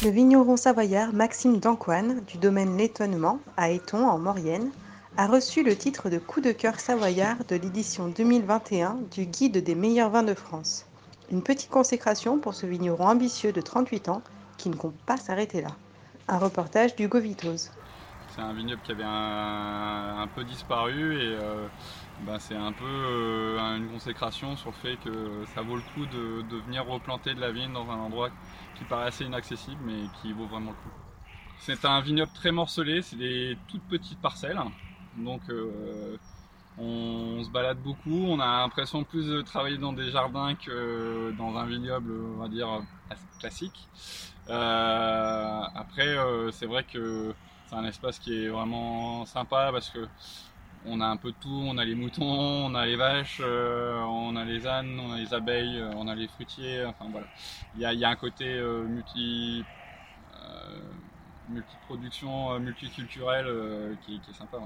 Le vigneron savoyard Maxime Dancoine, du domaine L'Étonnement, à Éton, en Maurienne, a reçu le titre de coup de cœur savoyard de l'édition 2021 du Guide des meilleurs vins de France. Une petite consécration pour ce vigneron ambitieux de 38 ans qui ne compte pas s'arrêter là. Un reportage d'Hugo Vitoz. C'est un vignoble qui avait un, peu disparu et euh, bah, c'est un peu euh, une consécration sur le fait que ça vaut le coup de, venir replanter de la vigne dans un endroit qui paraît assez inaccessible mais qui vaut vraiment le coup. C'est un vignoble très morcelé, c'est des toutes petites parcelles. Donc euh, on, se balade beaucoup, on a l'impression plus de travailler dans des jardins que dans un vignoble, on va dire, classique. Après, c'est vrai que c'est un espace qui est vraiment sympa parce que on a un peu de tout, on a les moutons, on a les vaches, on a les ânes, on a les abeilles, on a les fruitiers, enfin voilà. Il y a, un côté multi, multiproduction, multiculturelle qui, est sympa.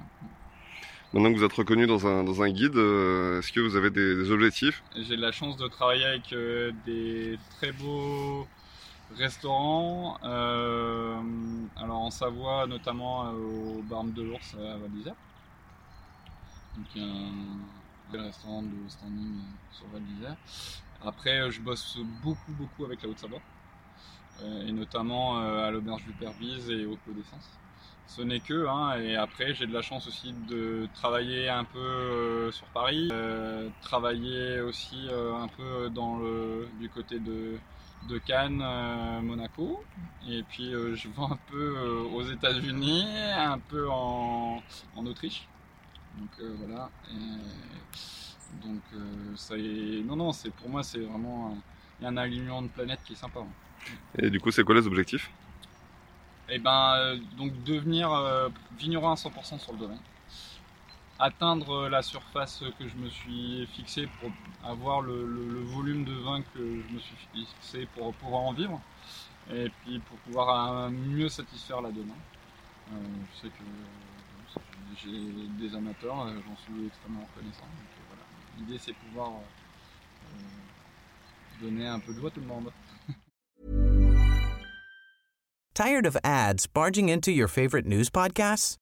Maintenant que vous êtes reconnu dans un, dans un guide, euh, est-ce que vous avez des, des objectifs? J'ai la chance de travailler avec euh, des très beaux restaurants. Euh, en Savoie, notamment au Barme de l'Ours à Val d'Isère. Donc un restaurant de standing sur Val d'Isère. Après, je bosse beaucoup, beaucoup avec la Haute-Savoie. et notamment à l'Auberge du Pervise et au Clos d'Essence ce n'est que. Hein, et après, j'ai de la chance aussi de travailler un peu euh, sur Paris, euh, travailler aussi euh, un peu dans le, du côté de, de Cannes, Monaco. Et puis, je vais un peu aux États-Unis, un peu en, en Autriche. Donc voilà. Et, donc ça est. Non, non, c'est pour moi, c'est vraiment. A un alignement de planète qui est sympa. Hein. Et du coup, c'est quoi les objectifs? Et eh ben euh, donc devenir euh, vigneron à 100% sur le domaine. Atteindre la surface que je me suis fixé pour avoir le, volume de vin que je me suis fixé pour pouvoir en vivre et puis pour pouvoir euh, mieux satisfaire la demande. je sais que j'ai des amateurs, j'en suis extrêmement reconnaissant. L'idée c'est pouvoir donner un peu de à tout le monde. Tired of ads barging into your favorite news podcasts?